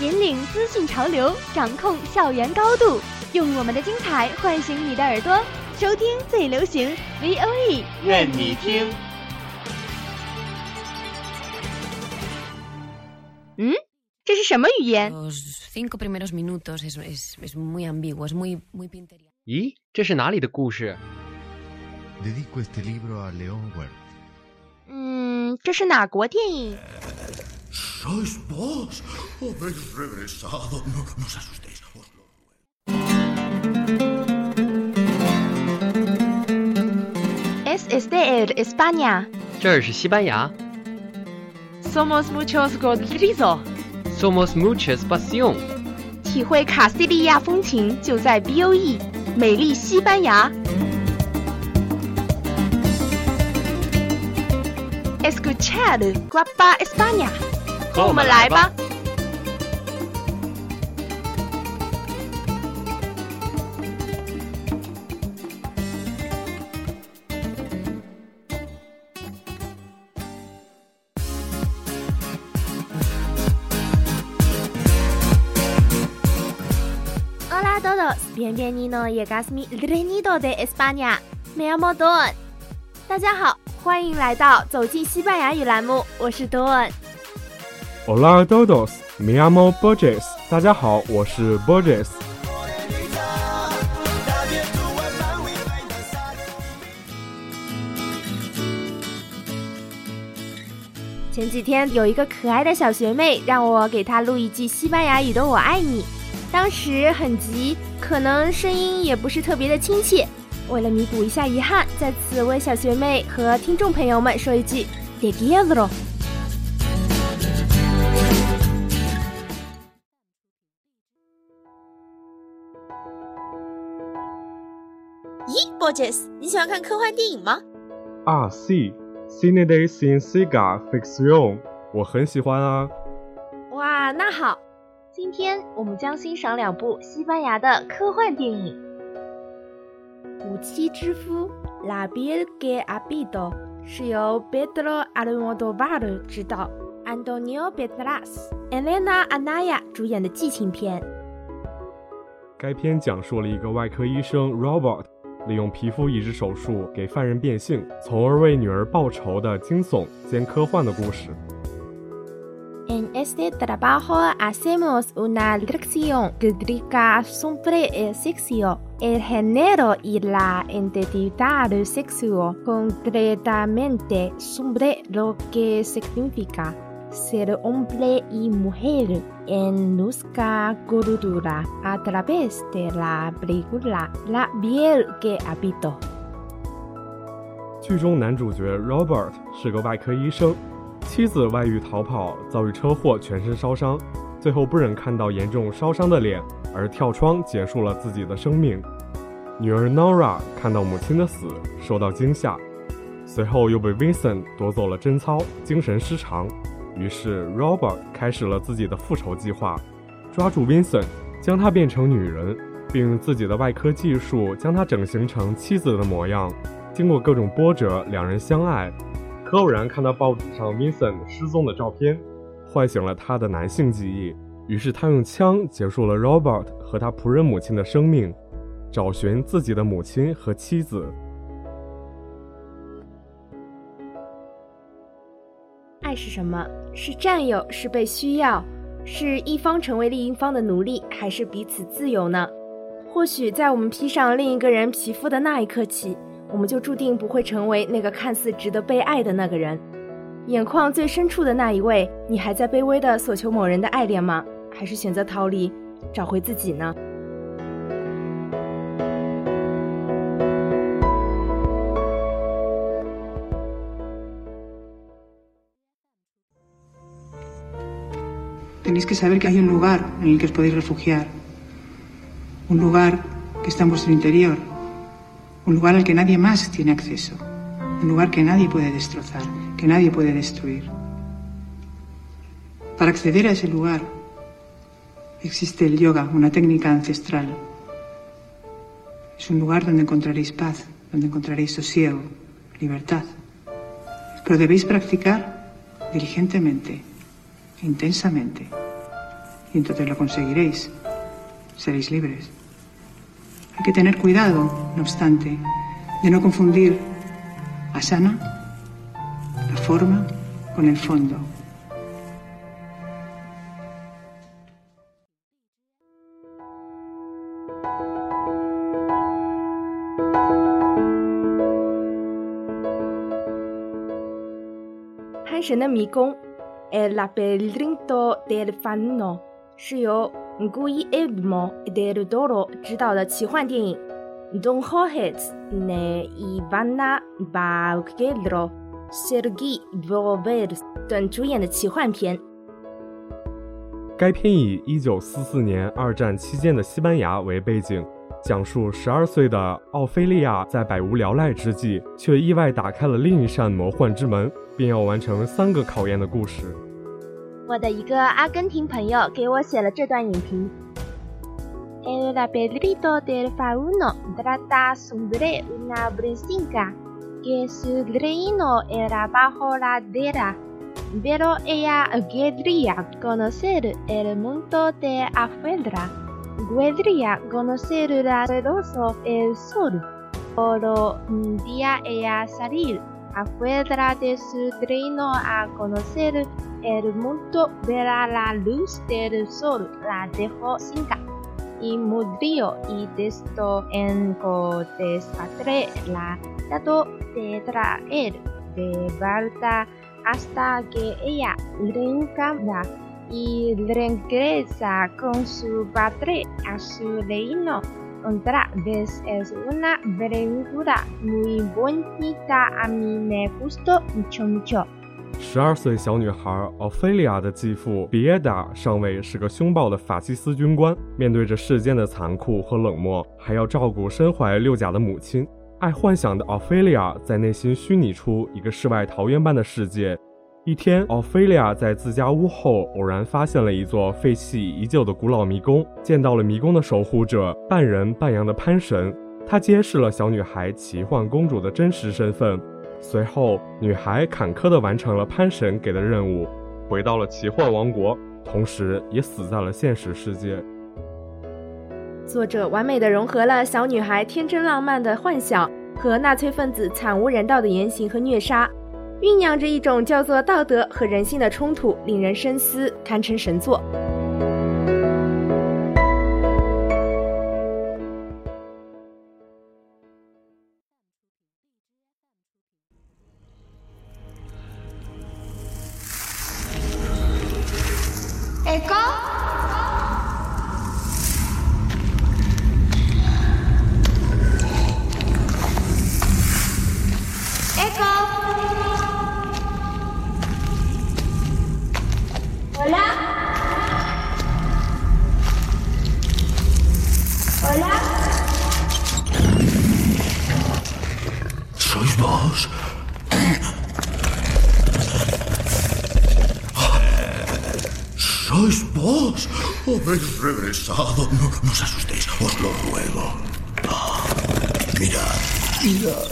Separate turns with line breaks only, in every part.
引领资讯潮流掌控校园高度用我们的精彩唤醒你的耳朵收听最流行 voe
愿你听。
嗯？这是什么语言？
咦？这是哪里的故事？
嗯这是哪国电影？
¿Sois vos? Habéis regresado. No, no os asustéis. os lo
Es este el España.
这儿是西班牙
Somos muchos Rodrigo。
，Somos muchas pasión。
体会卡西利亚风情，就在 B O E，美丽西班牙。Escuchar Guapa España， 和我们来吧。Hola todos, bienvenido llegas mi reino de España. Me llamo Don。大家好，欢迎来到走进西班牙语栏目，我是 Don。
Hola a todos, me llamo Borges。大家好，我是 Borges。
前几天有一个可爱的小学妹让我给她录一句西班牙语的“我爱你”，当时很急，可能声音也不是特别的亲切。为了弥补一下遗憾，在此为小学妹和听众朋友们说一句 “te quiero”。
，Borges，你喜欢看科幻电影吗？
啊，sí, cine de ciencia ficción，我很喜欢啊。
哇，那好，今天我们将欣赏两部西班牙的科幻电影。《无妻之夫》La Belle que Habito 是由 Pedro Almodovar 执导，Antonio Banderas、Elena Anaya 主演的激情片。
该片讲述了一个外科医生 Robert 利用皮肤移植手术给犯人变性，从而为女儿报仇的惊悚兼科幻的故事。
En este trabajo hacemos una lección crítica sobre el sexo, el género y la identidad sexual, concretamente sobre lo que significa ser hombre y mujer en nuestra cultura a través de la película La piel que habito.
剧中男主角 Robert 是个外科医生，妻子外遇逃跑，遭遇车祸，全身烧伤，最后不忍看到严重烧伤的脸，而跳窗结束了自己的生命。女儿 Nora 看到母亲的死，受到惊吓，随后又被 Vincent 夺走了贞操，精神失常。于是 Robert 开始了自己的复仇计划，抓住 Vincent，将他变成女人，并用自己的外科技术将他整形成妻子的模样。经过各种波折，两人相爱。可偶然看到报纸上 Vincent 失踪的照片，唤醒了他的男性记忆。于是他用枪结束了 Robert 和他仆人母亲的生命，找寻自己的母亲和妻子。
是什么？是占有，是被需要，是一方成为另一方的奴隶，还是彼此自由呢？或许在我们披上另一个人皮肤的那一刻起，我们就注定不会成为那个看似值得被爱的那个人。眼眶最深处的那一位，你还在卑微的索求某人的爱恋吗？还是选择逃离，找回自己呢？
Tenéis que saber que hay un lugar en el que os podéis refugiar. un lugar que está en vuestro interior, un lugar al que nadie más tiene acceso, un lugar que nadie puede destrozar, que nadie puede destruir. Para acceder a ese lugar existe el yoga, una técnica ancestral. Es un lugar donde encontraréis paz, donde encontraréis sosiego, libertad. Pero debéis practicar diligentemente, intensamente Y entonces lo conseguiréis. Seréis libres. Hay que tener cuidado, no obstante, de no confundir asana, la forma, con el fondo.《
潘神的迷宫》（El laberinto del fauno） 是由 Guillermo del Toro 执导的奇幻电影，Don Jorge ne Ivana Baquero、Sergi Volves 等主演的奇幻片。
该片以1944年二战期间的西班牙为背景，讲述12岁的奥菲利亚在百无聊赖之际，却意外打开了另一扇魔幻之门，并要完成三个考验的故事。
El laberinto del fauno trata sobre una princesa que su reino era bajo la tierra, pero ella quería conocer el mundo de afuera. Quería conocer poderoso el sol. Por un día ella salir afuera de su reino a conocer el mundo verá la luz del sol, la dejó cinca y murió y esto en desastre la trató de traer de vuelta hasta que ella reencarna y regresa con su padre a su reino. Otra vez es una aventura muy bonita, a mí me gustó mucho mucho.
十二岁小女孩奥菲利亚的继父比耶达上尉是个凶暴的法西斯军官，面对着世间的残酷和冷漠，还要照顾身怀六甲的母亲。爱幻想的奥菲利亚在内心虚拟出一个世外桃源般的世界。一天，奥菲利亚在自家屋后偶然发现了一座废弃已久的古老迷宫，见到了迷宫的守护者半人半羊的潘神，他揭示了小女孩奇幻公主的真实身份。随后，女孩坎坷地完成了潘神给的任务，回到了奇幻王国，同时也死在了现实世界。
作者完美的融合了小女孩天真浪漫的幻想和纳粹分子惨无人道的言行和虐杀，酝酿着一种叫做道德和人性的冲突，令人深思，堪称神作。
Habéis regresado. No, no os asustéis, os lo ruego. Ah, mirad, mirad.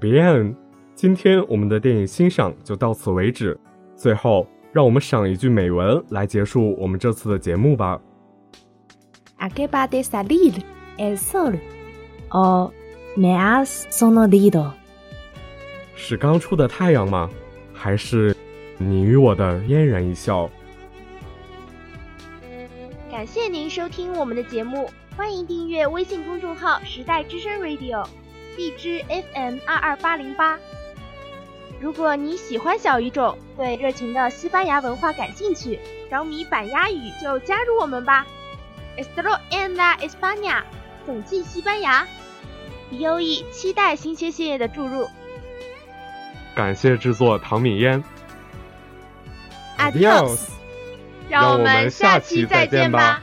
Bien，今天我们的电影欣赏就到此为止。最后，让我们赏一句美文来结束我们这次的节目吧。
Acaba de salir el sol, o me has sonrido。
是刚出的太阳吗？还是你与我的嫣然一笑？
感谢您收听我们的节目，欢迎订阅微信公众号“时代之声 Radio”，荔枝 FM 二二八零八。如果你喜欢小语种，对热情的西班牙文化感兴趣，着迷板鸭语，就加入我们吧！Esto en la España，总记西班牙。优异期待新鲜血液的注入。
感谢制作唐敏嫣。
Adios，让我们下期再见吧。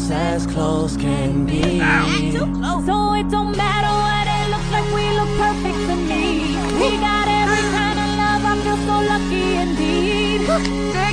close as close can be.
Close.
So it don't matter what it looks like, we look perfect to me. We got every kind of love, I feel so lucky indeed.